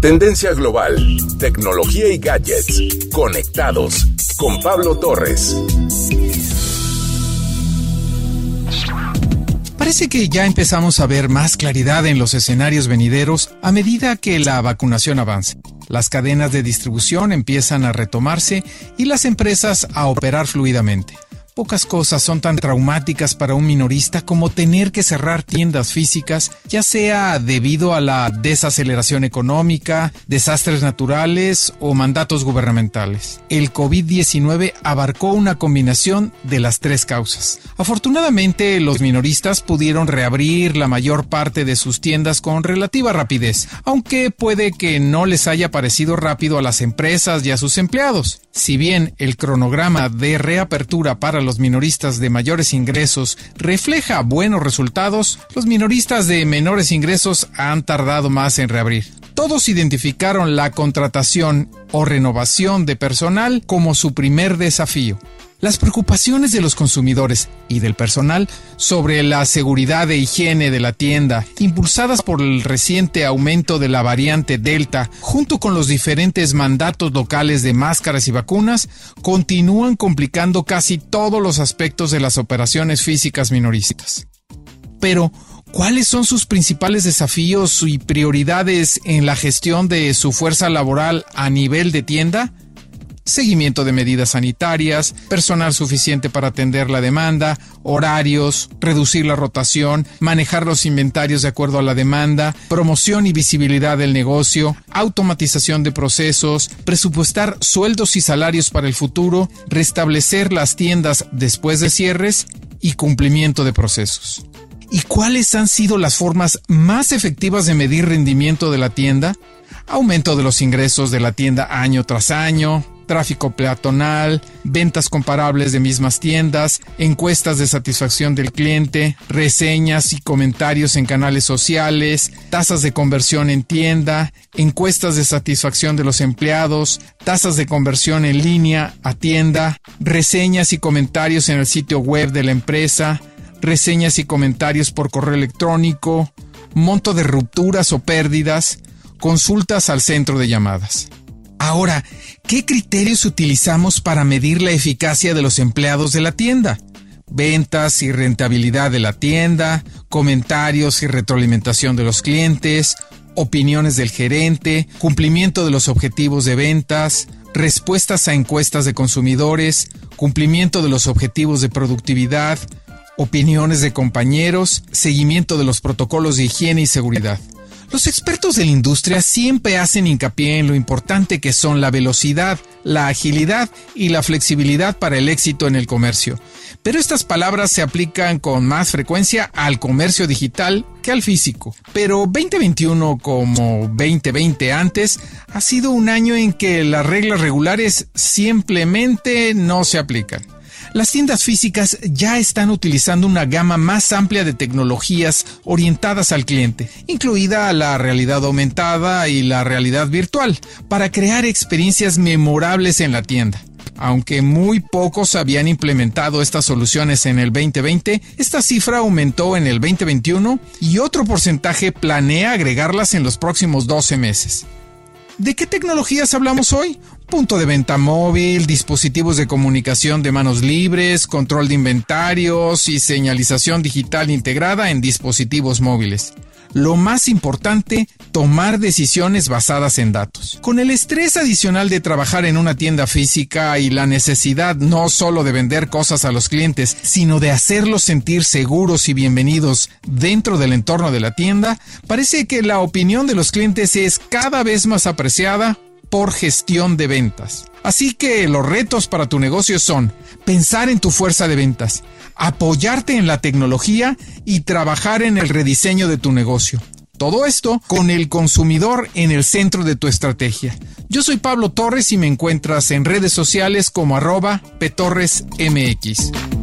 Tendencia global, tecnología y gadgets. Conectados con Pablo Torres. Parece que ya empezamos a ver más claridad en los escenarios venideros a medida que la vacunación avance. Las cadenas de distribución empiezan a retomarse y las empresas a operar fluidamente. Pocas cosas son tan traumáticas para un minorista como tener que cerrar tiendas físicas, ya sea debido a la desaceleración económica, desastres naturales o mandatos gubernamentales. El COVID-19 abarcó una combinación de las tres causas. Afortunadamente, los minoristas pudieron reabrir la mayor parte de sus tiendas con relativa rapidez, aunque puede que no les haya parecido rápido a las empresas y a sus empleados. Si bien el cronograma de reapertura para los minoristas de mayores ingresos refleja buenos resultados, los minoristas de menores ingresos han tardado más en reabrir. Todos identificaron la contratación o renovación de personal como su primer desafío. Las preocupaciones de los consumidores y del personal sobre la seguridad e higiene de la tienda, impulsadas por el reciente aumento de la variante Delta, junto con los diferentes mandatos locales de máscaras y vacunas, continúan complicando casi todos los aspectos de las operaciones físicas minoristas. Pero, ¿cuáles son sus principales desafíos y prioridades en la gestión de su fuerza laboral a nivel de tienda? Seguimiento de medidas sanitarias, personal suficiente para atender la demanda, horarios, reducir la rotación, manejar los inventarios de acuerdo a la demanda, promoción y visibilidad del negocio, automatización de procesos, presupuestar sueldos y salarios para el futuro, restablecer las tiendas después de cierres y cumplimiento de procesos. ¿Y cuáles han sido las formas más efectivas de medir rendimiento de la tienda? Aumento de los ingresos de la tienda año tras año, tráfico peatonal, ventas comparables de mismas tiendas, encuestas de satisfacción del cliente, reseñas y comentarios en canales sociales, tasas de conversión en tienda, encuestas de satisfacción de los empleados, tasas de conversión en línea a tienda, reseñas y comentarios en el sitio web de la empresa, reseñas y comentarios por correo electrónico, monto de rupturas o pérdidas, consultas al centro de llamadas. Ahora, ¿qué criterios utilizamos para medir la eficacia de los empleados de la tienda? Ventas y rentabilidad de la tienda, comentarios y retroalimentación de los clientes, opiniones del gerente, cumplimiento de los objetivos de ventas, respuestas a encuestas de consumidores, cumplimiento de los objetivos de productividad, opiniones de compañeros, seguimiento de los protocolos de higiene y seguridad. Los expertos de la industria siempre hacen hincapié en lo importante que son la velocidad, la agilidad y la flexibilidad para el éxito en el comercio. Pero estas palabras se aplican con más frecuencia al comercio digital que al físico. Pero 2021 como 2020 antes ha sido un año en que las reglas regulares simplemente no se aplican. Las tiendas físicas ya están utilizando una gama más amplia de tecnologías orientadas al cliente, incluida la realidad aumentada y la realidad virtual, para crear experiencias memorables en la tienda. Aunque muy pocos habían implementado estas soluciones en el 2020, esta cifra aumentó en el 2021 y otro porcentaje planea agregarlas en los próximos 12 meses. ¿De qué tecnologías hablamos hoy? Punto de venta móvil, dispositivos de comunicación de manos libres, control de inventarios y señalización digital integrada en dispositivos móviles. Lo más importante, tomar decisiones basadas en datos. Con el estrés adicional de trabajar en una tienda física y la necesidad no solo de vender cosas a los clientes, sino de hacerlos sentir seguros y bienvenidos dentro del entorno de la tienda, parece que la opinión de los clientes es cada vez más apreciada por gestión de ventas. Así que los retos para tu negocio son pensar en tu fuerza de ventas, apoyarte en la tecnología y trabajar en el rediseño de tu negocio. Todo esto con el consumidor en el centro de tu estrategia. Yo soy Pablo Torres y me encuentras en redes sociales como arroba petorresmx.